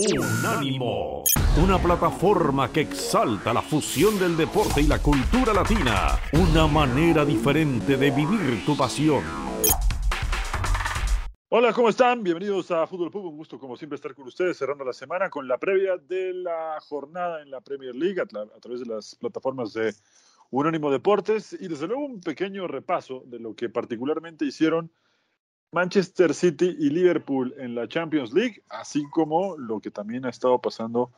Unánimo, una plataforma que exalta la fusión del deporte y la cultura latina, una manera diferente de vivir tu pasión. Hola, ¿cómo están? Bienvenidos a Fútbol Pub. Un gusto, como siempre, estar con ustedes cerrando la semana con la previa de la jornada en la Premier League a, a través de las plataformas de Unánimo Deportes y desde luego un pequeño repaso de lo que particularmente hicieron Manchester City y Liverpool en la Champions League, así como lo que también ha estado pasando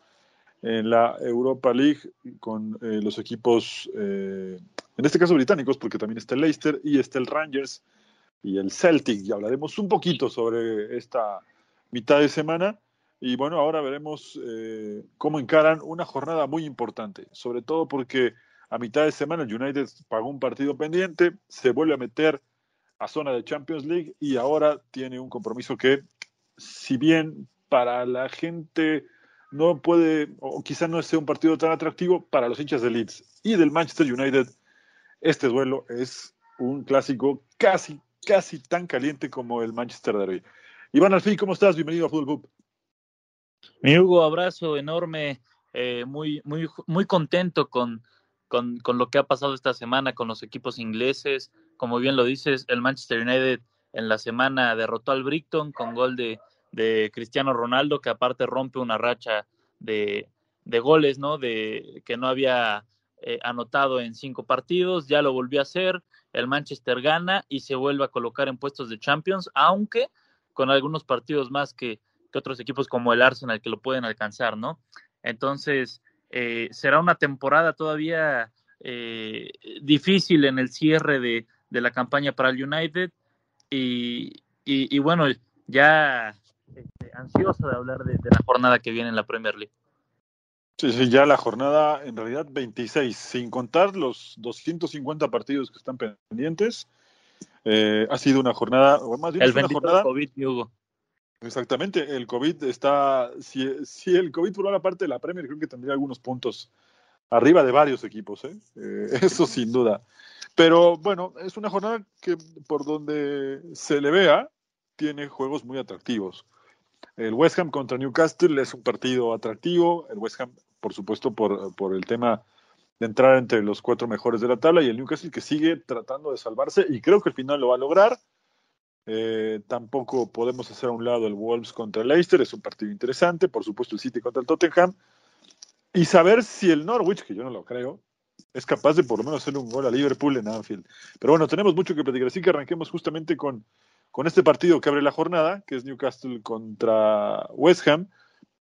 en la Europa League con eh, los equipos, eh, en este caso británicos, porque también está el Leicester y está el Rangers y el Celtic. Y hablaremos un poquito sobre esta mitad de semana. Y bueno, ahora veremos eh, cómo encaran una jornada muy importante, sobre todo porque a mitad de semana el United pagó un partido pendiente, se vuelve a meter a zona de Champions League y ahora tiene un compromiso que, si bien para la gente no puede, o quizá no sea un partido tan atractivo, para los hinchas de Leeds y del Manchester United, este duelo es un clásico casi, casi tan caliente como el Manchester Derby. Iván Alfí, ¿cómo estás? Bienvenido a Fútbol Pub. Mi Hugo, abrazo enorme, eh, muy, muy, muy contento con, con, con, lo que ha pasado esta semana con los equipos ingleses. Como bien lo dices, el Manchester United en la semana derrotó al Brighton con gol de, de Cristiano Ronaldo, que aparte rompe una racha de, de goles, ¿no? De que no había eh, anotado en cinco partidos, ya lo volvió a hacer. El Manchester gana y se vuelve a colocar en puestos de Champions, aunque con algunos partidos más que, que otros equipos como el Arsenal que lo pueden alcanzar, ¿no? Entonces, eh, será una temporada todavía eh, difícil en el cierre de, de, la campaña para el United y, y, y bueno, ya este, ansioso de hablar de, de, la jornada que viene en la Premier League. Sí, sí, ya la jornada en realidad 26, sin contar los 250 partidos que están pendientes. Eh, ha sido una jornada, o más bien el una jornada. COVID, Hugo. Exactamente, el COVID está, si, si el COVID formara parte de la Premier, creo que tendría algunos puntos arriba de varios equipos, ¿eh? Eh, eso sin duda. Pero bueno, es una jornada que por donde se le vea, tiene juegos muy atractivos. El West Ham contra Newcastle es un partido atractivo, el West Ham, por supuesto, por, por el tema de entrar entre los cuatro mejores de la tabla, y el Newcastle que sigue tratando de salvarse, y creo que al final lo va a lograr eh, tampoco podemos hacer a un lado el Wolves contra el Leicester, es un partido interesante, por supuesto el City contra el Tottenham, y saber si el Norwich, que yo no lo creo, es capaz de por lo menos hacer un gol a Liverpool en Anfield. Pero bueno, tenemos mucho que platicar, así que arranquemos justamente con, con este partido que abre la jornada, que es Newcastle contra West Ham,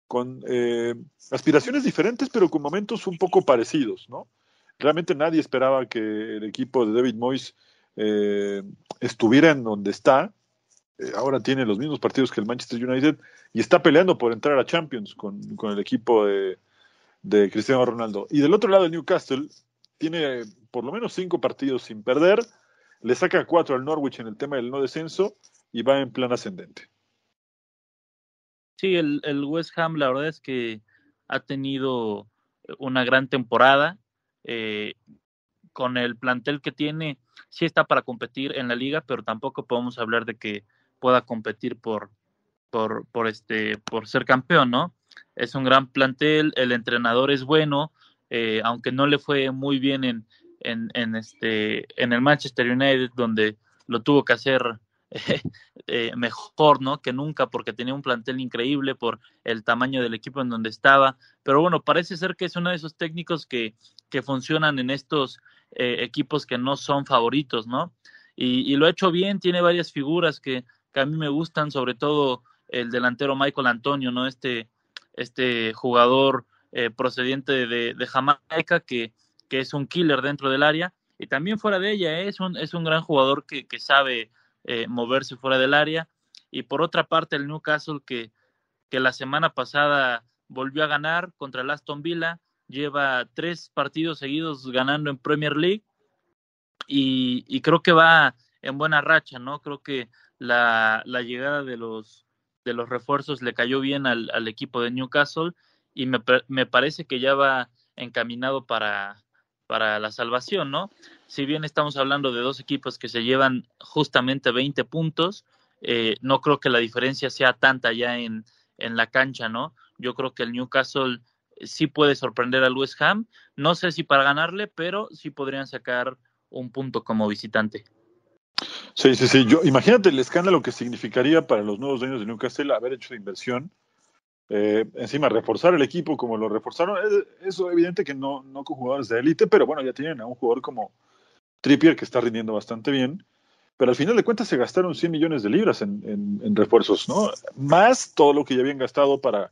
con eh, aspiraciones diferentes, pero con momentos un poco parecidos, ¿no? Realmente nadie esperaba que el equipo de David Moyes eh, estuviera en donde está, eh, ahora tiene los mismos partidos que el Manchester United y está peleando por entrar a Champions con, con el equipo de, de, Cristiano Ronaldo. Y del otro lado, el Newcastle tiene por lo menos cinco partidos sin perder, le saca cuatro al Norwich en el tema del no descenso y va en plan ascendente. Sí, el, el West Ham la verdad es que ha tenido una gran temporada. Eh, con el plantel que tiene, sí está para competir en la liga, pero tampoco podemos hablar de que pueda competir por, por, por, este, por ser campeón, ¿no? Es un gran plantel, el entrenador es bueno, eh, aunque no le fue muy bien en, en, en, este, en el Manchester United, donde lo tuvo que hacer eh, eh, mejor, ¿no? Que nunca, porque tenía un plantel increíble por el tamaño del equipo en donde estaba. Pero bueno, parece ser que es uno de esos técnicos que, que funcionan en estos eh, equipos que no son favoritos, ¿no? Y, lo ha hecho bien, tiene varias figuras que, a mí me gustan, sobre todo el delantero Michael Antonio, ¿no? Este, este jugador eh, procedente de, de Jamaica que, que, es un killer dentro del área y también fuera de ella, ¿eh? es, un, es un gran jugador que, que sabe eh, moverse fuera del área. Y por otra parte, el Newcastle que, que la semana pasada volvió a ganar contra el Aston Villa, lleva tres partidos seguidos ganando en Premier League y, y creo que va en buena racha, ¿no? Creo que la, la llegada de los, de los refuerzos le cayó bien al, al equipo de Newcastle y me, me, parece que ya va encaminado para, para la salvación, ¿no? Si bien estamos hablando de dos equipos que se llevan justamente 20 puntos, eh, no creo que la diferencia sea tanta ya en, en la cancha, ¿no? Yo creo que el Newcastle sí puede sorprender al West Ham. No sé si para ganarle, pero sí podrían sacar un punto como visitante. Sí, sí, sí. Yo, imagínate el escándalo que significaría para los nuevos dueños de Newcastle haber hecho inversión. Eh, encima, reforzar el equipo como lo reforzaron. Eso evidente que no, no con jugadores de élite, pero bueno, ya tienen a un jugador como Trippier que está rindiendo bastante bien. Pero al final de cuentas se gastaron 100 millones de libras en, en refuerzos, ¿no? Más todo lo que ya habían gastado para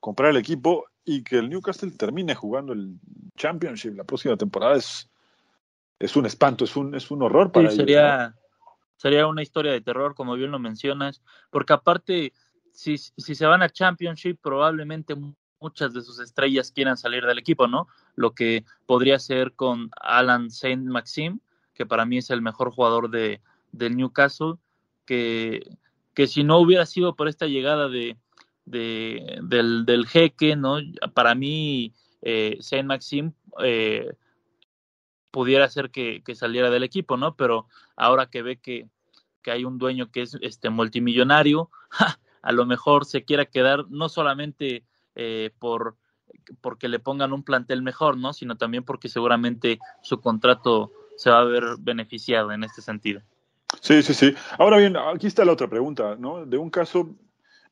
comprar el equipo y que el Newcastle termine jugando el Championship la próxima temporada es, es un espanto, es un, es un horror para sí, Sería, sería una historia de terror, como bien lo mencionas, porque aparte, si, si se van a Championship, probablemente muchas de sus estrellas quieran salir del equipo, ¿no? Lo que podría ser con Alan Saint Maxim, que para mí es el mejor jugador de, del Newcastle, que, que si no hubiera sido por esta llegada de, de, del, del jeque, ¿no? Para mí, eh, Saint Maxim eh, pudiera ser que, que, saliera del equipo, ¿no? Pero ahora que ve que, que hay un dueño que es este multimillonario, a lo mejor se quiera quedar no solamente eh, por porque le pongan un plantel mejor, ¿no? Sino también porque seguramente su contrato se va a ver beneficiado en este sentido. Sí, sí, sí. Ahora bien, aquí está la otra pregunta, ¿no? De un caso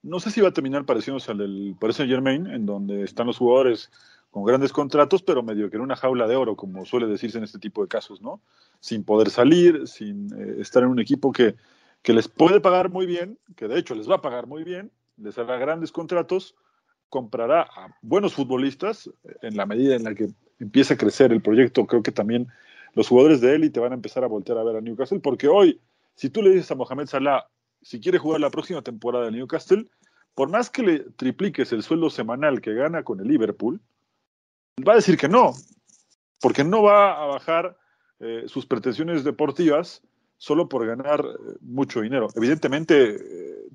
no sé si va a terminar pareciéndose al del Paris Saint Germain, en donde están los jugadores con grandes contratos, pero medio que en una jaula de oro, como suele decirse en este tipo de casos, ¿no? Sin poder salir, sin eh, estar en un equipo que, que les puede pagar muy bien, que de hecho les va a pagar muy bien, les hará grandes contratos, comprará a buenos futbolistas en la medida en la que empiece a crecer el proyecto. Creo que también los jugadores de élite van a empezar a voltear a ver a Newcastle, porque hoy, si tú le dices a Mohamed Salah, si quiere jugar la próxima temporada en Newcastle, por más que le tripliques el sueldo semanal que gana con el Liverpool, va a decir que no, porque no va a bajar eh, sus pretensiones deportivas solo por ganar eh, mucho dinero. Evidentemente, eh,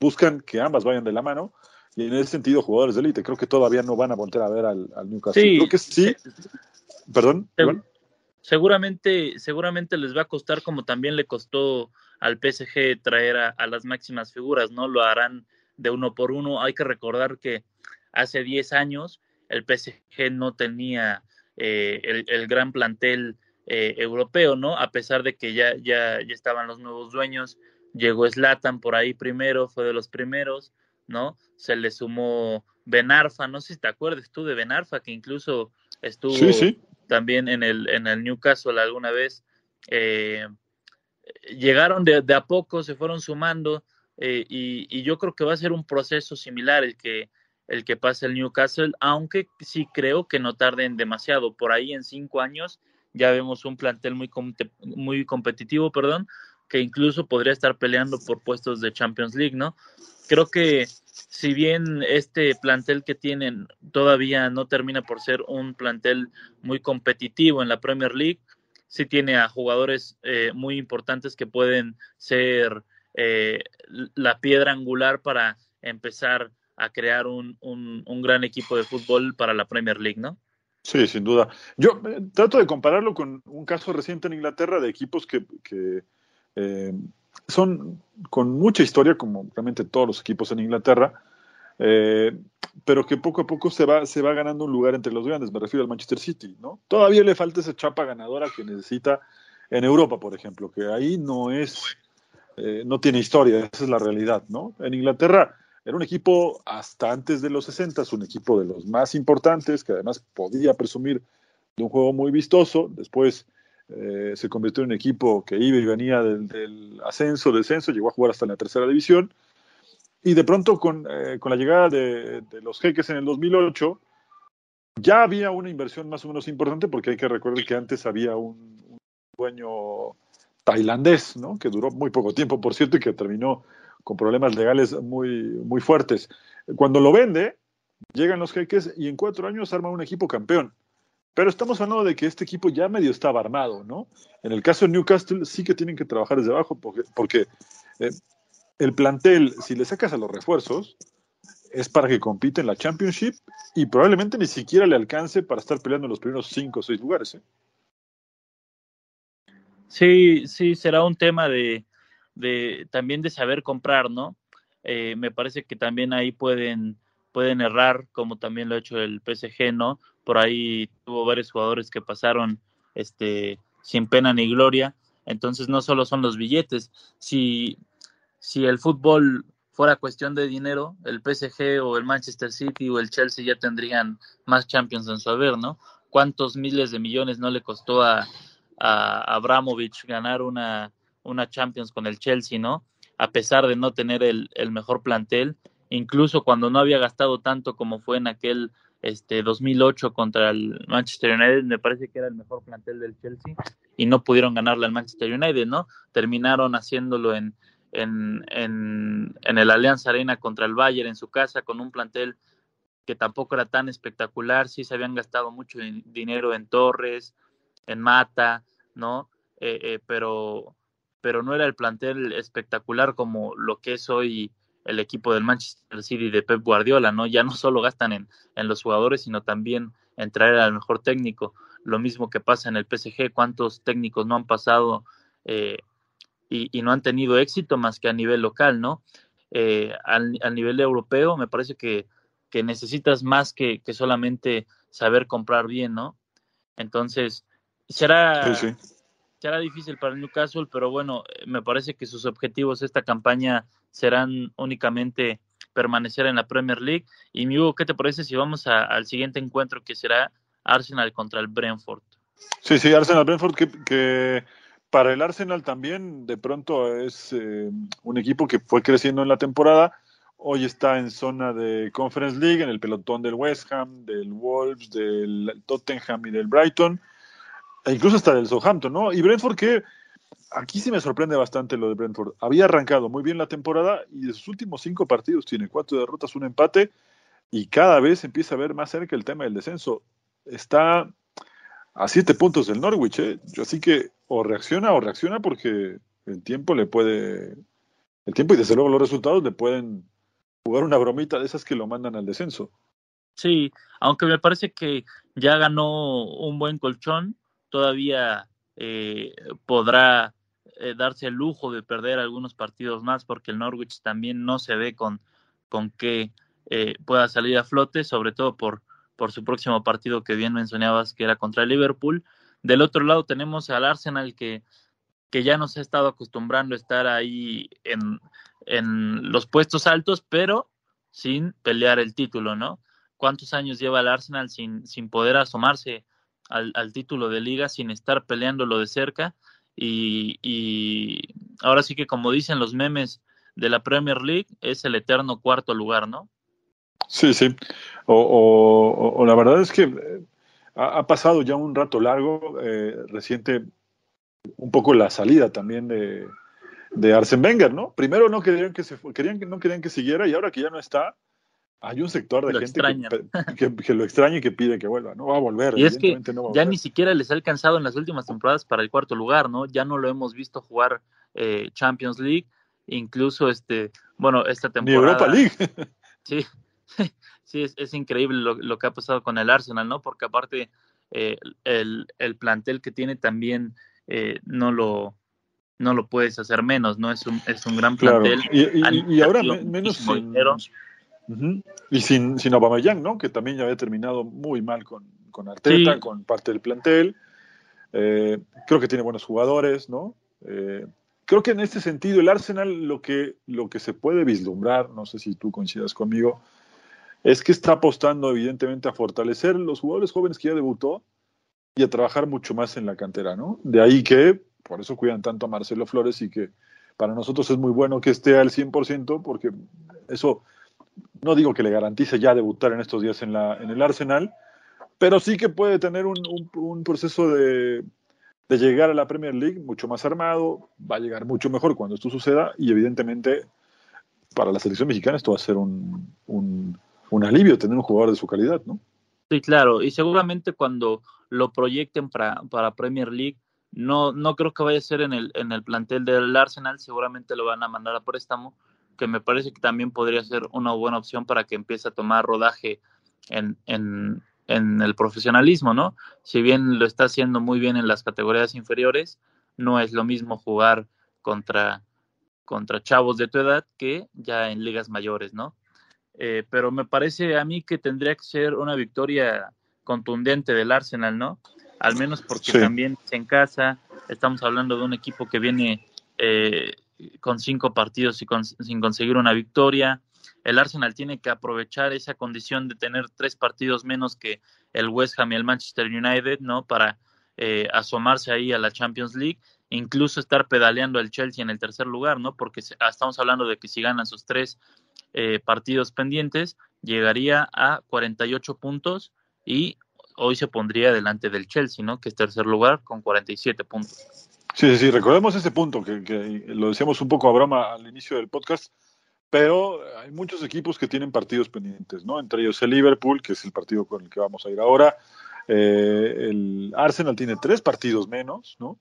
buscan que ambas vayan de la mano, y en ese sentido, jugadores de élite creo que todavía no van a volver a ver al, Newcastle. Sí, creo que sí. Perdón. Seguramente, seguramente les va a costar como también le costó al PSG traer a, las máximas figuras, ¿no? Lo harán de uno por uno. Hay que recordar que hace 10 años el PSG no tenía eh, el, gran plantel eh, europeo, ¿no? A pesar de que ya, ya, ya estaban los nuevos dueños, llegó Slatan por ahí primero, fue de los primeros, ¿no? Se le sumó Benarfa, no sé si te acuerdas tú de Benarfa, que incluso estuvo también en el, en el Newcastle alguna vez. Eh, llegaron de, a poco, se fueron sumando eh, y, yo creo que va a ser un proceso similar el que el que pasa el Newcastle, aunque sí creo que no tarden demasiado. Por ahí en cinco años ya vemos un plantel muy, muy competitivo, perdón, que incluso podría estar peleando por puestos de Champions League, ¿no? Creo que si bien este plantel que tienen todavía no termina por ser un plantel muy competitivo en la Premier League, sí tiene a jugadores eh, muy importantes que pueden ser eh, la piedra angular para empezar a crear un, un, gran equipo de fútbol para la Premier League, ¿no? Sí, sin duda. Yo eh, trato de compararlo con un caso reciente en Inglaterra de equipos que, que son con mucha historia, como realmente todos los equipos en Inglaterra, eh, pero que poco a poco se va, se va ganando un lugar entre los grandes, me refiero al Manchester City, ¿no? Todavía le falta esa chapa ganadora que necesita en Europa, por ejemplo, que ahí no es, eh, no tiene historia, esa es la realidad, ¿no? En Inglaterra era un equipo hasta antes de los 60, un equipo de los más importantes, que además podía presumir de un juego muy vistoso, después eh, se convirtió en un equipo que iba y venía del, del ascenso, descenso, llegó a jugar hasta la tercera división, y de pronto con, eh, con la llegada de, los jeques en el 2008, ya había una inversión más o menos importante, porque hay que recordar que antes había un, dueño tailandés, ¿no? que duró muy poco tiempo, por cierto, y que terminó con problemas legales muy, muy fuertes. Cuando lo vende, llegan los jeques y en cuatro años arma un equipo campeón. Pero estamos hablando de que este equipo ya medio estaba armado, ¿no? En el caso de Newcastle sí que tienen que trabajar desde abajo porque, porque eh, el plantel, si le sacas a los refuerzos, es para que compite en la Championship y probablemente ni siquiera le alcance para estar peleando en los primeros cinco o seis lugares. ¿eh? Sí, sí, será un tema de, de, también de saber comprar, ¿no? eh, me parece que también ahí pueden, pueden errar, como también lo ha hecho el PSG, ¿no? Por ahí tuvo varios jugadores que pasaron este, sin pena ni gloria. Entonces no solo son los billetes. Si, si el fútbol fuera cuestión de dinero, el PSG o el Manchester City o el Chelsea ya tendrían más Champions en su haber, ¿no? ¿Cuántos miles de millones no le costó a, a Abramovich ganar una, una Champions con el Chelsea, ¿no? A pesar de no tener el, el mejor plantel, incluso cuando no había gastado tanto como fue en aquel este 2008 contra el Manchester United, me parece que era el mejor plantel del Chelsea y no pudieron ganarle al Manchester United, ¿no? Terminaron haciéndolo en, en, en, el Alianza Arena contra el Bayern en su casa con un plantel que tampoco era tan espectacular, sí se habían gastado mucho dinero en Torres, en Mata, ¿no? Eh, eh, pero, pero no era el plantel espectacular como lo que es hoy el equipo del Manchester City de Pep Guardiola, ¿no? Ya no solo gastan en, en los jugadores, sino también en traer al mejor técnico. Lo mismo que pasa en el PSG, cuántos técnicos no han pasado eh, y, y, no han tenido éxito más que a nivel local, ¿no? Eh, al, al, nivel europeo me parece que, que necesitas más que, que, solamente saber comprar bien, ¿no? Entonces, será, sí, sí. será difícil para el Newcastle, pero bueno, me parece que sus objetivos esta campaña serán únicamente permanecer en la Premier League. Y mi Hugo, ¿qué te parece si vamos a, al siguiente encuentro que será Arsenal contra el Brentford? Sí, sí, Arsenal-Brentford, que, que, para el Arsenal también de pronto es eh, un equipo que fue creciendo en la temporada. Hoy está en zona de Conference League, en el pelotón del West Ham, del Wolves, del Tottenham y del Brighton, e incluso hasta del Southampton, ¿no? Y Brentford que aquí sí me sorprende bastante lo de Brentford. Había arrancado muy bien la temporada y de sus últimos cinco partidos tiene cuatro derrotas, un empate y cada vez empieza a ver más cerca el tema del descenso. Está a siete puntos del Norwich, ¿eh? así que o reacciona o reacciona porque el tiempo le puede, el tiempo y desde luego los resultados le pueden jugar una bromita de esas que lo mandan al descenso. Sí, aunque me parece que ya ganó un buen colchón, todavía eh, podrá eh, darse el lujo de perder algunos partidos más porque el Norwich también no se ve con, con que eh, pueda salir a flote, sobre todo por, por su próximo partido que bien mencionabas que era contra el Liverpool. Del otro lado tenemos al Arsenal que, que ya nos ha estado acostumbrando a estar ahí en, en los puestos altos, pero sin pelear el título, ¿no? ¿Cuántos años lleva el Arsenal sin, sin poder asomarse al, al título de liga, sin estar peleándolo de cerca? Y, y, ahora sí que como dicen los memes de la Premier League, es el eterno cuarto lugar, ¿no? Sí, sí. O, o, o la verdad es que eh, ha, ha, pasado ya un rato largo, eh, reciente, un poco la salida también de, de Arsen Wenger, ¿no? Primero no querían que se querían no querían que siguiera y ahora que ya no está, hay un sector de lo gente que, que, que, lo extraña y que pide que vuelva. No va a volver. Y es que no ya ni siquiera les ha alcanzado en las últimas temporadas para el cuarto lugar, ¿no? Ya no lo hemos visto jugar eh, Champions League, incluso este, bueno, esta temporada. Ni Europa League. sí, sí, es, es increíble lo, lo, que ha pasado con el Arsenal, ¿no? Porque aparte eh, el, el, plantel que tiene también eh, no lo no lo puedes hacer menos, ¿no? Es un, es un gran plantel. Claro. Y, y, y, ahora menos sin, Uh -huh. Y sin, sin Aubameyang, ¿no? Que también ya había terminado muy mal con, con Arteta, sí. con parte del plantel. Eh, creo que tiene buenos jugadores, ¿no? Eh, creo que en este sentido el Arsenal lo que, lo que se puede vislumbrar, no sé si tú coincidas conmigo, es que está apostando evidentemente a fortalecer los jugadores jóvenes que ya debutó y a trabajar mucho más en la cantera, ¿no? De ahí que, por eso cuidan tanto a Marcelo Flores y que para nosotros es muy bueno que esté al 100% porque eso no digo que le garantice ya debutar en estos días en, la, en el Arsenal, pero sí que puede tener un, un, proceso de, de, llegar a la Premier League mucho más armado, va a llegar mucho mejor cuando esto suceda y evidentemente para la selección mexicana esto va a ser un, un, un alivio tener un jugador de su calidad, ¿no? Sí, claro, y seguramente cuando lo proyecten para, para Premier League, no, no creo que vaya a ser en el, en el plantel del Arsenal, seguramente lo van a mandar a préstamo, que me parece que también podría ser una buena opción para que empiece a tomar rodaje en, en, en, el profesionalismo, ¿no? Si bien lo está haciendo muy bien en las categorías inferiores, no es lo mismo jugar contra, contra chavos de tu edad que ya en ligas mayores, ¿no? Eh, pero me parece a mí que tendría que ser una victoria contundente del Arsenal, ¿no? Al menos porque también en casa, estamos hablando de un equipo que viene eh, con cinco partidos y sin conseguir una victoria. El Arsenal tiene que aprovechar esa condición de tener tres partidos menos que el West Ham y el Manchester United, ¿no? Para eh, asomarse ahí a la Champions League, incluso estar pedaleando al Chelsea en el tercer lugar, ¿no? Porque estamos hablando de que si ganan sus tres eh, partidos pendientes, llegaría a 48 puntos y hoy se pondría delante del Chelsea, ¿no? Que es tercer lugar con 47 puntos. Sí, sí, sí, recordemos ese punto que, lo decíamos un poco a broma al inicio del podcast, pero hay muchos equipos que tienen partidos pendientes, ¿no? Entre ellos el Liverpool, que es el partido con el que vamos a ir ahora, eh, el Arsenal tiene tres partidos menos, ¿no?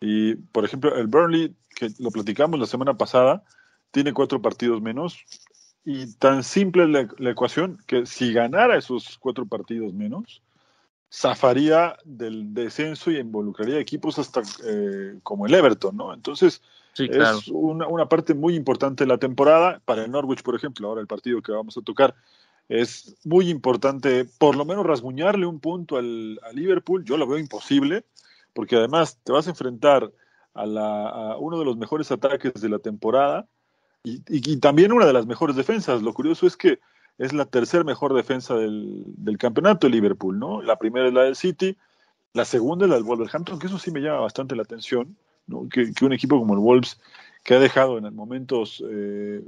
Y, por ejemplo, el Burnley, que lo platicamos la semana pasada, tiene cuatro partidos menos. Y tan simple la, la ecuación que si ganara esos cuatro partidos menos, zafaría del descenso y involucraría equipos hasta eh, como el Everton, ¿no? Entonces, es una, parte muy importante de la temporada. Para el Norwich, por ejemplo, ahora el partido que vamos a tocar, es muy importante por lo menos rasguñarle un punto al, a Liverpool. Yo lo veo imposible, porque además te vas a enfrentar a, uno de los mejores ataques de la temporada y, y también una de las mejores defensas. Lo curioso es que es la tercera mejor defensa del, del, campeonato, el Liverpool, ¿no? La primera es la del City, la segunda es la del Wolverhampton, que eso sí me llama bastante la atención, ¿no? Que, un equipo como el Wolves, que ha dejado en momentos eh,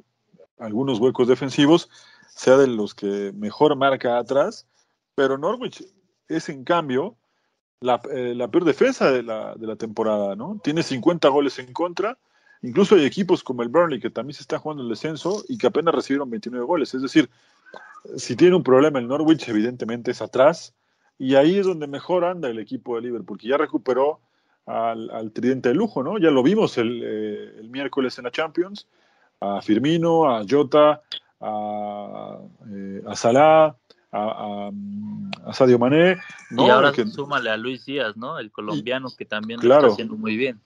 algunos huecos defensivos, sea de los que mejor marca atrás, pero Norwich es en cambio la, eh, la peor defensa de la, de la temporada, ¿no? Tiene 50 goles en contra, Incluso hay equipos como el Burnley que también se está jugando el descenso y que apenas recibieron 29 goles. Es decir, si tiene un problema el Norwich, evidentemente es atrás. Y ahí es donde mejor anda el equipo de Liverpool, que ya recuperó al, tridente de lujo, ¿no? Ya lo vimos el, eh, miércoles en la Champions. A Firmino, a Jota, a, eh, a Salah, a, Sadio Mané. Y ahora súmale a Luis Díaz, ¿no? El colombiano que también lo está haciendo muy bien.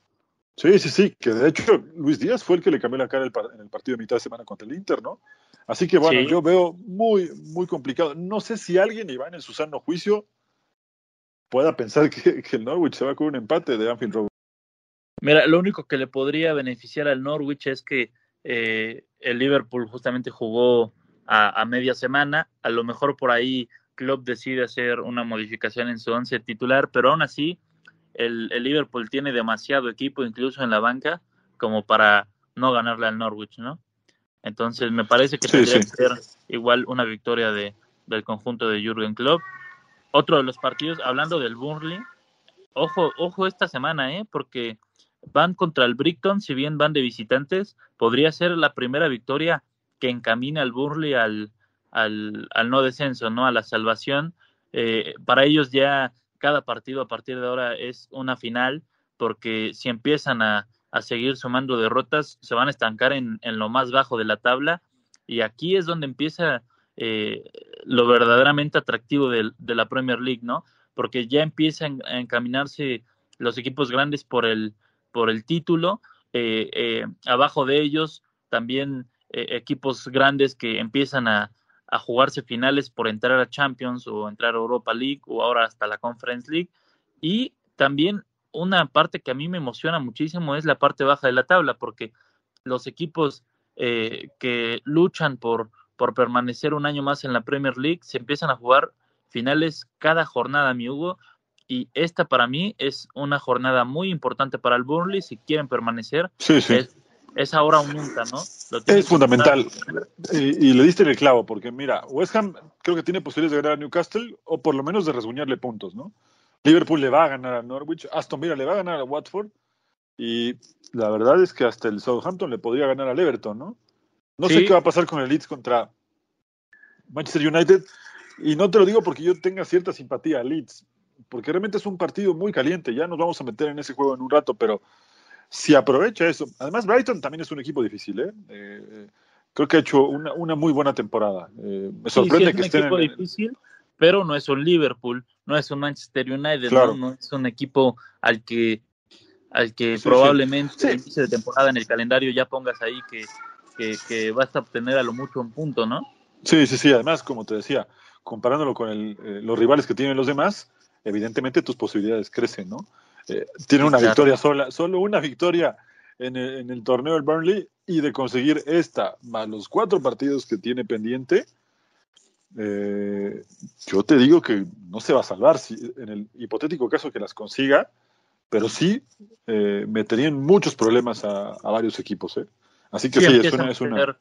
Sí, sí, sí, que de hecho Luis Díaz fue el que le cambió la cara en el partido de mitad de semana contra el Inter, ¿no? Así que bueno, yo veo muy, muy complicado. No sé si alguien, Iván, en su sano juicio, pueda pensar que, el Norwich se va con un empate de Anfield Road. Mira, lo único que le podría beneficiar al Norwich es que eh, el Liverpool justamente jugó a, media semana. A lo mejor por ahí Klopp decide hacer una modificación en su once titular, pero aún así el, el Liverpool tiene demasiado equipo, incluso en la banca, como para no ganarle al Norwich, ¿no? Entonces me parece que tendría que ser igual una victoria de, del conjunto de Jürgen Klopp. Otro de los partidos, hablando del Burnley, ojo, ojo esta semana, ¿eh? porque van contra el Brighton, si bien van de visitantes, podría ser la primera victoria que encamina al Burnley al, al, al no descenso, ¿no? A la salvación. Eh, para ellos ya cada partido a partir de ahora es una final, porque si empiezan a, a seguir sumando derrotas, se van a estancar en, en, lo más bajo de la tabla y aquí es donde empieza eh, lo verdaderamente atractivo de, de, la Premier League, ¿no? Porque ya empiezan a encaminarse los equipos grandes por el, por el título, eh, eh, abajo de ellos también equipos grandes que empiezan a, a jugarse finales por entrar a Champions o entrar a Europa League o ahora hasta la Conference League y también una parte que a mí me emociona muchísimo es la parte baja de la tabla, porque los equipos eh, que luchan por, por permanecer un año más en la Premier League se empiezan a jugar finales cada jornada, mi Hugo, y esta para mí es una jornada muy importante para el Burnley si quieren permanecer. Sí, sí. Es, ahora o nunca, ¿no? es fundamental. Y, y, le diste el clavo, porque mira, West Ham creo que tiene posibilidades de ganar a Newcastle o por lo menos de rasguñarle puntos, ¿no? Liverpool le va a ganar a Norwich, Aston Villa le va a ganar a Watford y la verdad es que hasta el Southampton le podría ganar al Everton, ¿no? No sé qué va a pasar con el Leeds contra Manchester United y no te lo digo porque yo tenga cierta simpatía a Leeds, porque realmente es un partido muy caliente, ya nos vamos a meter en ese juego en un rato, pero si aprovecha eso, además Brighton también es un equipo difícil, ¿eh? eh creo que ha hecho una, una muy buena temporada. Eh, me sorprende que estén equipo difícil, pero no es un Liverpool, no es un Manchester United, ¿no? es un equipo al que al que probablemente el inicio de temporada en el calendario ya pongas ahí que, que, vas a obtener a lo mucho un punto, ¿no? Sí, sí, sí. Además, como te decía, comparándolo con el, eh, los rivales que tienen los demás, evidentemente tus posibilidades crecen, ¿no? Eh, tiene una victoria sola, solo una victoria en el, en el, torneo del Burnley y de conseguir esta más los cuatro partidos que tiene pendiente, eh, yo te digo que no se va a salvar si, en el hipotético caso que las consiga, pero sí eh, meterían muchos problemas a, varios equipos. ¿eh? Así que sí, es, una, es una,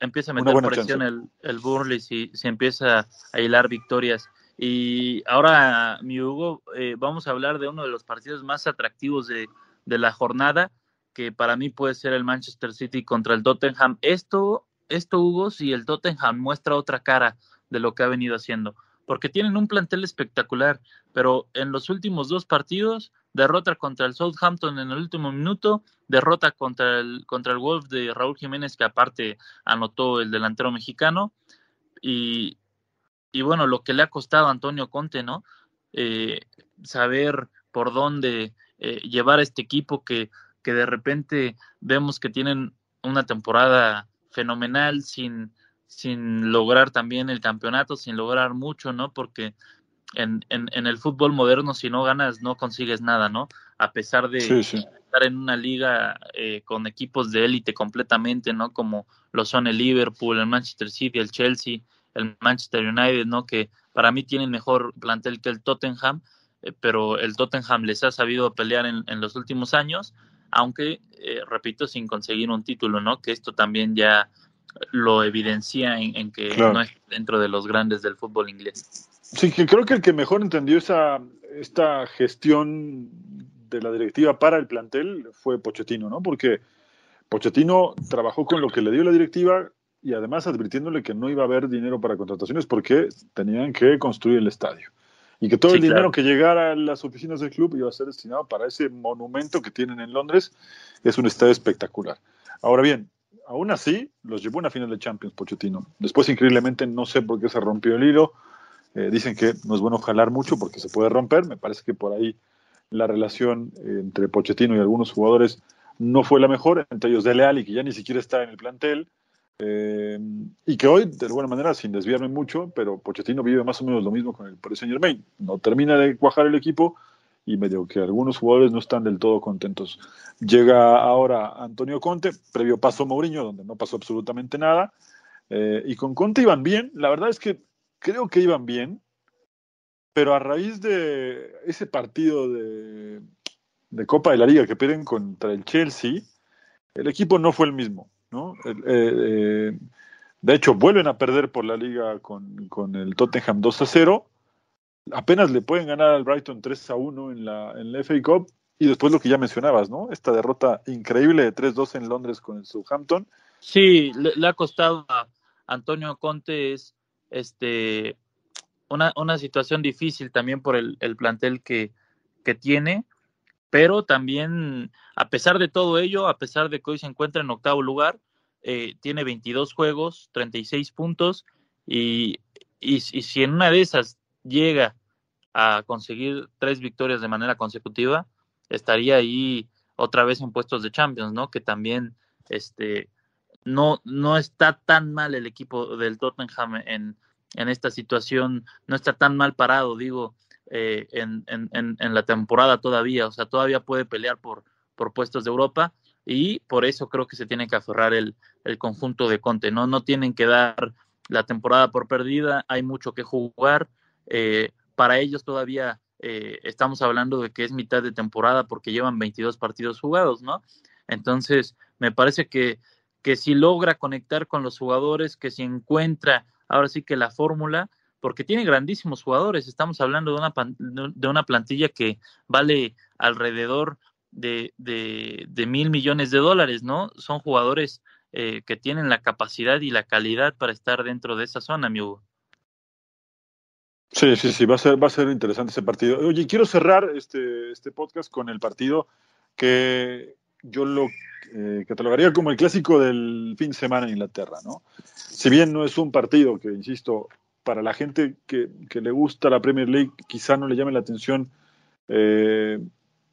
Empieza a meter presión el, el Burnley si, si empieza a hilar victorias. Y ahora, mi Hugo, eh, vamos a hablar de uno de los partidos más atractivos de, de la jornada, que para mí puede ser el Manchester City contra el Tottenham. Esto esto, Hugo, si el Tottenham muestra otra cara de lo que ha venido haciendo, porque tienen un plantel espectacular, pero en los últimos dos partidos, derrota contra el Southampton en el último minuto, derrota contra el, contra el Wolf de Raúl Jiménez, que aparte anotó el delantero mexicano, y, y bueno, lo que le ha costado a Antonio Conte, ¿no? Eh, saber por dónde eh, llevar a este equipo que, que de repente vemos que tienen una temporada fenomenal sin, sin lograr también el campeonato, sin lograr mucho, ¿no? Porque en, en, en, el fútbol moderno, si no ganas, no consigues nada, ¿no? A pesar de estar en una liga eh, con equipos de élite completamente, ¿no? Como lo son el Liverpool, el Manchester City, el Chelsea, el Manchester United, ¿no? Que para mí tienen mejor plantel que el Tottenham, eh, pero el Tottenham les ha sabido pelear en, en los últimos años aunque, eh, repito, sin conseguir un título, ¿no? Que esto también ya lo evidencia en, que no es dentro de los grandes del fútbol inglés. Sí, que creo que el que mejor entendió esa, esta gestión de la directiva para el plantel fue Pochettino, ¿no? Porque Pochettino trabajó con lo que le dio la directiva y además advirtiéndole que no iba a haber dinero para contrataciones porque tenían que construir el estadio y que todo el dinero que llegara a las oficinas del club iba a ser destinado para ese monumento que tienen en Londres. Es un estadio espectacular. Ahora bien, aún así, los llevó a una final de Champions, Pochettino. Después, increíblemente, no sé por qué se rompió el hilo. Eh, dicen que no es bueno jalar mucho porque se puede romper. Me parece que por ahí la relación entre Pochettino y algunos jugadores no fue la mejor, entre ellos Dele Alli, que ya ni siquiera está en el plantel. Eh, y que hoy, de alguna manera, sin desviarme mucho, pero Pochettino vive más o menos lo mismo con el Paris Saint Germain. No termina de cuajar el equipo y medio que algunos jugadores no están del todo contentos. Llega ahora Antonio Conte, previo paso Mourinho, donde no pasó absolutamente nada. Eh, y con Conte iban bien. La verdad es que creo que iban bien, pero a raíz de ese partido de, de Copa de la Liga que pierden contra el Chelsea, el equipo no fue el mismo. Eh, eh, de hecho, vuelven a perder por la liga con, el Tottenham 2 a 0. Apenas le pueden ganar al Brighton 3 a 1 en la, en la FA Cup. Y después lo que ya mencionabas, ¿no? Esta derrota increíble de 3-2 en Londres con el Southampton. Sí, le, ha costado a Antonio Conte es este una, una situación difícil también por el, el plantel que, que tiene pero también, a pesar de todo ello, a pesar de que hoy se encuentra en octavo lugar, eh, tiene 22 juegos, 36 puntos, y, y, si en una de esas llega a conseguir tres victorias de manera consecutiva, estaría ahí otra vez en puestos de Champions, ¿no? Que también este, no, no está tan mal el equipo del Tottenham en, en esta situación, no está tan mal parado, digo, eh, en, en, en, la temporada todavía, o sea, todavía puede pelear por, por puestos de Europa y por eso creo que se tiene que aferrar el, el conjunto de Conte, ¿no? No tienen que dar la temporada por perdida, hay mucho que jugar, eh, para ellos todavía eh, estamos hablando de que es mitad de temporada porque llevan 22 partidos jugados, ¿no? Entonces, me parece que, que si logra conectar con los jugadores, que si encuentra ahora sí que la fórmula, porque tiene grandísimos jugadores. Estamos hablando de una, de una plantilla que vale alrededor de, de, mil millones de dólares, ¿no? Son jugadores eh, que tienen la capacidad y la calidad para estar dentro de esa zona, mi Hugo. Sí, sí, sí, va a ser, va a ser interesante ese partido. Oye, quiero cerrar este, este podcast con el partido que yo lo eh, catalogaría como el clásico del fin de semana en Inglaterra, ¿no? Si bien no es un partido que, insisto, para la gente que, le gusta la Premier League quizá no le llame la atención eh,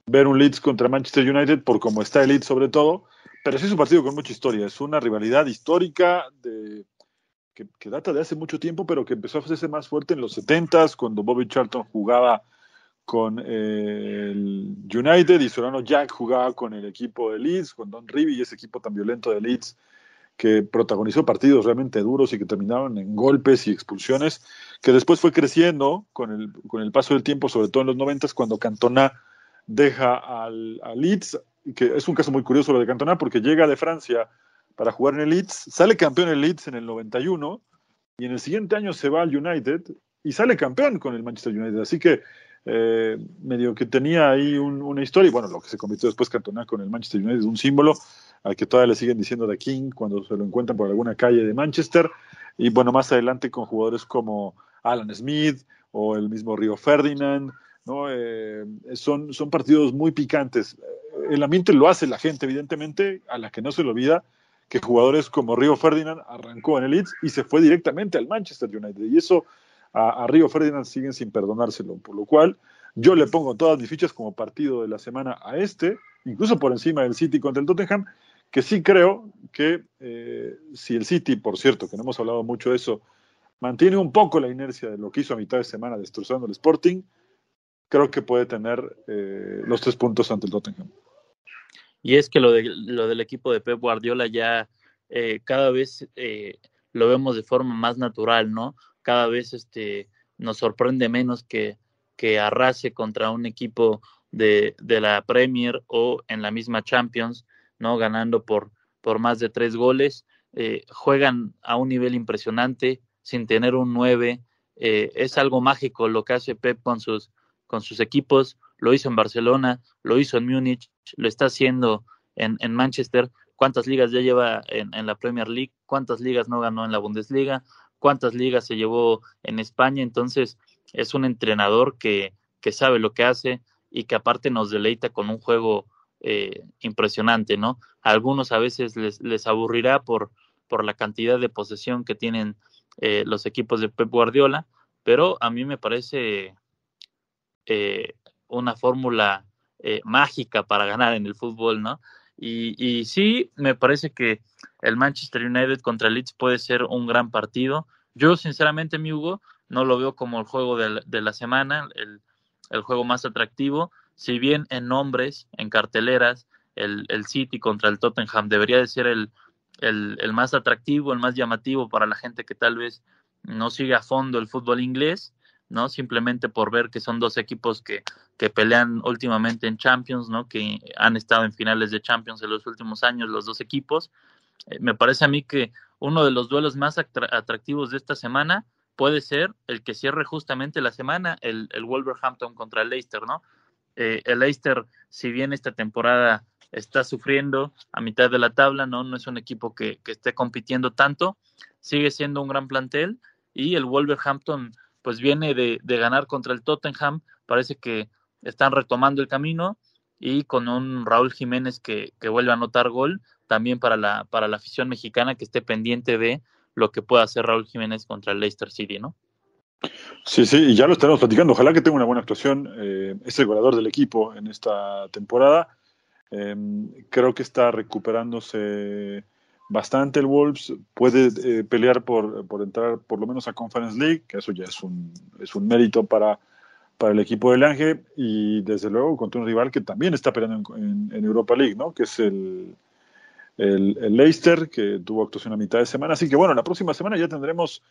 ver un Leeds contra Manchester United por cómo está el Leeds sobre todo, pero sí es un partido con mucha historia, es una rivalidad histórica de, que, data de hace mucho tiempo, pero que empezó a hacerse más fuerte en los 70s, cuando Bobby Charlton jugaba con eh, el United y Solano Jack jugaba con el equipo de Leeds, con Don Ribby y ese equipo tan violento de Leeds que protagonizó partidos realmente duros y que terminaban en golpes y expulsiones, que después fue creciendo con el, con el paso del tiempo, sobre todo en los 90 cuando Cantona deja al, a Leeds, que es un caso muy curioso lo de Cantona, porque llega de Francia para jugar en el Leeds, sale campeón en el Leeds en el 91 y en el siguiente año se va al United y sale campeón con el Manchester United. Así que eh, medio que tenía ahí una historia y bueno, lo que se convirtió después Cantona con el Manchester United un símbolo al que todavía le siguen diciendo de King cuando se lo encuentran por alguna calle de Manchester y bueno, más adelante con jugadores como Alan Smith o el mismo Río Ferdinand, ¿no? Eh, son, son partidos muy picantes. El ambiente lo hace la gente, evidentemente, a la que no se le olvida que jugadores como Río Ferdinand arrancó en el Leeds y se fue directamente al Manchester United. Y eso a, Río Ferdinand siguen sin perdonárselo. Por lo cual yo le pongo todas mis fichas como partido de la semana a este, incluso por encima del City contra el Tottenham, que sí creo que eh, si el City, por cierto, que no hemos hablado mucho de eso, mantiene un poco la inercia de lo que hizo a mitad de semana destrozando el Sporting, creo que puede tener eh, los tres puntos ante el Tottenham. Y es que lo, de, lo del equipo de Pep Guardiola ya eh, cada vez eh, lo vemos de forma más natural, ¿no? Cada vez este, nos sorprende menos que, que arrase contra un equipo de, de, la Premier o en la misma Champions, ¿no? Ganando por, por más de tres goles. Eh, juegan a un nivel impresionante sin tener un 9. es algo mágico lo que hace Pep con sus, con sus equipos lo hizo en Barcelona, lo hizo en Múnich, lo está haciendo en, en Manchester. ¿Cuántas ligas ya lleva en, la Premier League? ¿Cuántas ligas no ganó en la Bundesliga? ¿Cuántas ligas se llevó en España? Entonces, es un entrenador que, que sabe lo que hace y que aparte nos deleita con un juego eh, impresionante, ¿no? A algunos a veces les, les aburrirá por, por la cantidad de posesión que tienen eh, los equipos de Pep Guardiola, pero a mí me parece eh, una fórmula eh, mágica para ganar en el fútbol, ¿no? Y, sí, me parece que el Manchester United contra el Leeds puede ser un gran partido. Yo, sinceramente, mi Hugo, no lo veo como el juego de, la semana, el, el, juego más atractivo. Si bien en nombres, en carteleras, el, el City contra el Tottenham debería de ser el, el, el, más atractivo, el más llamativo para la gente que tal vez no sigue a fondo el fútbol inglés, ¿no? Simplemente por ver que son dos equipos que, que pelean últimamente en Champions, ¿no? Que han estado en finales de Champions en los últimos años los dos equipos. Eh, me parece a mí que uno de los duelos más atractivos de esta semana puede ser el que cierre justamente la semana, el, el Wolverhampton contra el Leicester, ¿no? Eh, el Leicester, si bien esta temporada está sufriendo a mitad de la tabla, ¿no? No es un equipo que, que esté compitiendo tanto, sigue siendo un gran plantel y el Wolverhampton pues viene de, ganar contra el Tottenham, parece que están retomando el camino y con un Raúl Jiménez que, vuelve a anotar gol, también para la, para la afición mexicana que esté pendiente de lo que pueda hacer Raúl Jiménez contra el Leicester City, ¿no? Sí, sí, y ya lo estaremos platicando. Ojalá que tenga una buena actuación. Eh, es el goleador del equipo en esta temporada. Eh, creo que está recuperándose bastante el Wolves, puede eh, pelear por, por, entrar por lo menos a Conference League, que eso ya es un, es un mérito para, para el equipo del Ángel, y desde luego contra un rival que también está peleando en, Europa League, ¿no? que es el, el, Leicester, que tuvo actuación a mitad de semana. Así que bueno, la próxima semana ya tendremos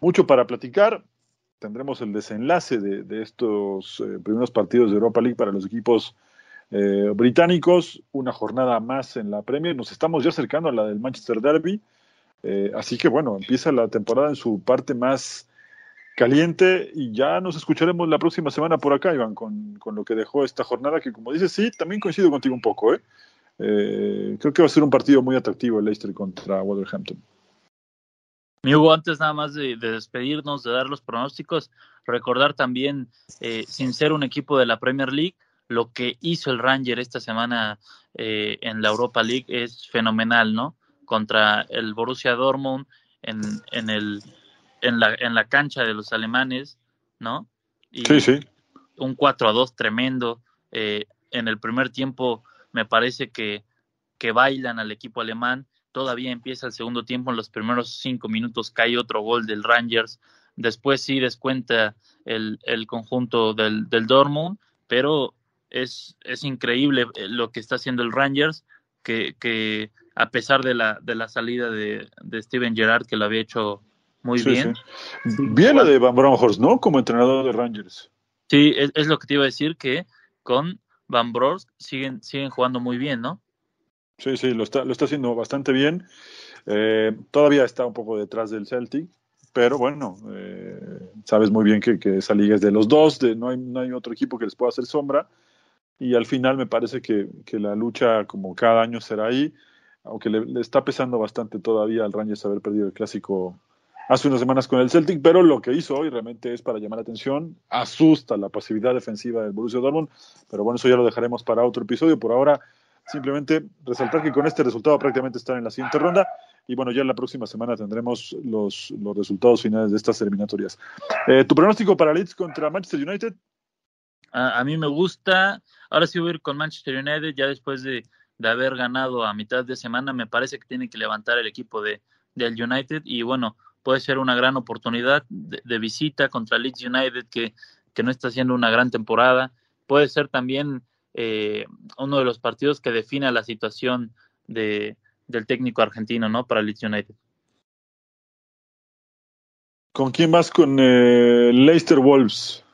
mucho para platicar. Tendremos el desenlace de, de estos eh, primeros partidos de Europa League para los equipos eh, británicos, una jornada más en la Premier. Nos estamos ya acercando a la del Manchester Derby. Eh, así que bueno, empieza la temporada en su parte más caliente y ya nos escucharemos la próxima semana por acá, Iván, con, con lo que dejó esta jornada, que como dices, sí, también coincido contigo un poco. ¿eh? creo que va a ser un partido muy atractivo el Leicester contra Wolverhampton. Mi Hugo, antes nada más de, despedirnos, de dar los pronósticos, recordar también, sin ser un equipo de la Premier League, lo que hizo el Ranger esta semana eh, en la Europa League es fenomenal, ¿no? Contra el Borussia Dortmund en, en, el, en, la, en la cancha de los alemanes, ¿no? sí, sí. Un 4 a 2 tremendo. Eh, en el primer tiempo me parece que, que bailan al equipo alemán. Todavía empieza el segundo tiempo, en los primeros cinco minutos cae otro gol del Rangers. Después sí descuenta el, el conjunto del, del Dortmund, pero es, es increíble eh, lo que está haciendo el Rangers, que, que a pesar de la, de la salida de, de Steven Gerrard, que lo había hecho muy Sí, bien. sí. Bien la de Van Bronckhorst, ¿no? Como entrenador de Rangers. Sí, es, es lo que te iba a decir, que con Van Brost siguen, siguen jugando muy bien, ¿no? Sí, sí, lo está, lo está haciendo bastante bien. Eh, todavía está un poco detrás del Celtic, pero bueno, eh, sabes muy bien que, que esa liga es de los dos, de, no, hay, no hay otro equipo que les pueda hacer sombra. Y al final me parece que, que la lucha, como cada año, será ahí, aunque le, le está pesando bastante todavía al Rangers haber perdido el clásico hace unas semanas con el Celtic, pero lo que hizo hoy realmente es para llamar la atención, asusta la pasividad defensiva del Borussia Dortmund, pero bueno, eso ya lo dejaremos para otro episodio. Por ahora, simplemente resaltar que con este resultado prácticamente están en la siguiente ronda y bueno, ya la próxima semana tendremos los, los resultados finales de estas eliminatorias. Eh, ¿Tu pronóstico para Leeds contra Manchester United? A, mí me gusta, ahora sí voy a ir con Manchester United, ya después de, de haber ganado a mitad de semana, me parece que tiene que levantar el equipo de, del United y bueno, puede ser una gran oportunidad de, de visita contra Leeds United que, que, no está haciendo una gran temporada. Puede ser también eh, uno de los partidos que defina la situación de, del técnico argentino, ¿no? Para Leeds United. ¿Con quién vas con eh, Leicester Wolves?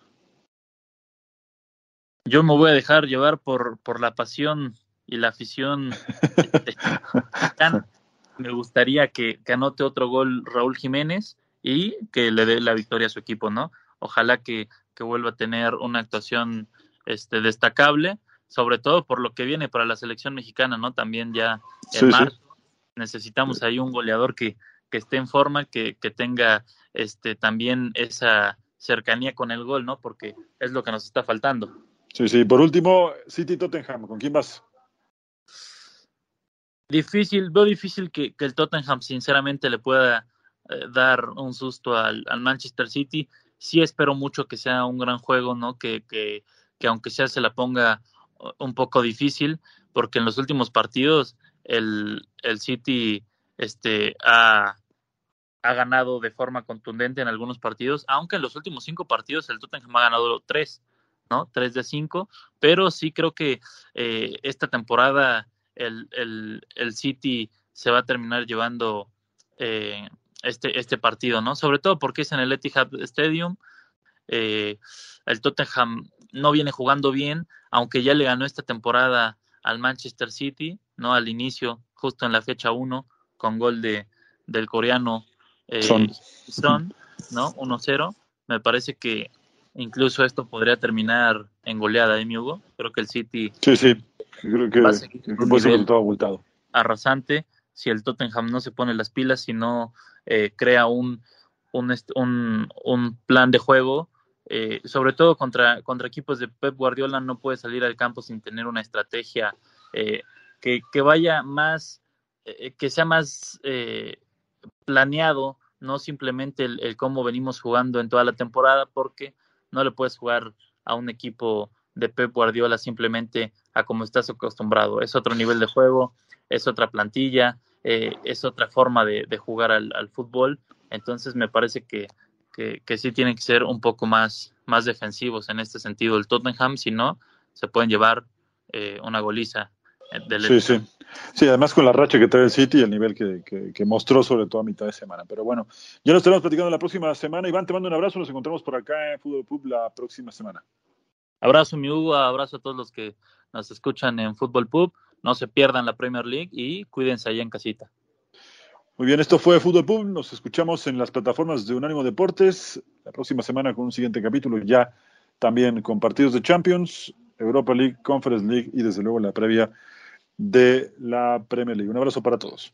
Yo me voy a dejar llevar por, por la pasión y la afición. me gustaría que, que, anote otro gol Raúl Jiménez y que le dé la victoria a su equipo, ¿no? Ojalá que, que vuelva a tener una actuación este, destacable, sobre todo por lo que viene para la selección mexicana, ¿no? También ya en sí, marzo sí. necesitamos ahí un goleador que, que esté en forma, que, que tenga este, también esa cercanía con el gol, ¿no? Porque es lo que nos está faltando. Sí, sí. Por último, City Tottenham, ¿con quién vas? Difícil, veo difícil que, que el Tottenham sinceramente le pueda eh, dar un susto al, al, Manchester City. Sí espero mucho que sea un gran juego, ¿no? Que, que, que aunque sea se la ponga un poco difícil, porque en los últimos partidos el, el City este, ha, ha ganado de forma contundente en algunos partidos, aunque en los últimos cinco partidos el Tottenham ha ganado tres, ¿no? Tres de cinco, pero sí creo que eh, esta temporada el, el, el, City se va a terminar llevando eh, este, este partido, ¿no? Sobre todo porque es en el Etihad Stadium. Eh, el Tottenham no viene jugando bien, aunque ya le ganó esta temporada al Manchester City, ¿no? Al inicio, justo en la fecha 1, con gol de, del coreano eh, Son. Son, ¿no? 1-0. Me parece que incluso esto podría terminar en goleada, ¿eh, mi Hugo? Creo que el City sí, sí. Creo que, va a seguir ser todo abultado. arrasante si el Tottenham no se pone las pilas, si no eh, crea un, un, un, un, plan de juego, eh, sobre todo contra, contra equipos de Pep Guardiola, no puede salir al campo sin tener una estrategia eh, que, que, vaya más, eh, que sea más eh, planeado, no simplemente el, el, cómo venimos jugando en toda la temporada, porque no le puedes jugar a un equipo de Pep Guardiola simplemente a como estás acostumbrado. Es otro nivel de juego, es otra plantilla, eh, es otra forma de, de jugar al, al, fútbol. Entonces me parece que, que, que, sí tienen que ser un poco más, más defensivos en este sentido el Tottenham, si no, se pueden llevar eh, una goliza. Del sí, sí. Sí, además con la racha que trae el City y el nivel que, que, que, mostró sobre todo a mitad de semana. Pero bueno, ya nos estaremos platicando la próxima semana. Iván, te mando un abrazo. Nos encontramos por acá en Fútbol Pub la próxima semana. Abrazo, mi Hugo. Abrazo a todos los que nos escuchan en Fútbol Pub. No se pierdan la Premier League y cuídense allá en casita. Muy bien, esto fue Fútbol Pub. Nos escuchamos en las plataformas de Unánimo Deportes la próxima semana con un siguiente capítulo, ya también con partidos de Champions, Europa League, Conference League y desde luego la previa de la Premier League. Un abrazo para todos.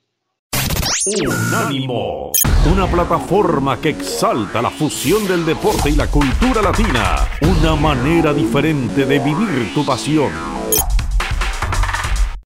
Unánimo, una plataforma que exalta la fusión del deporte y la cultura latina, una manera diferente de vivir tu pasión.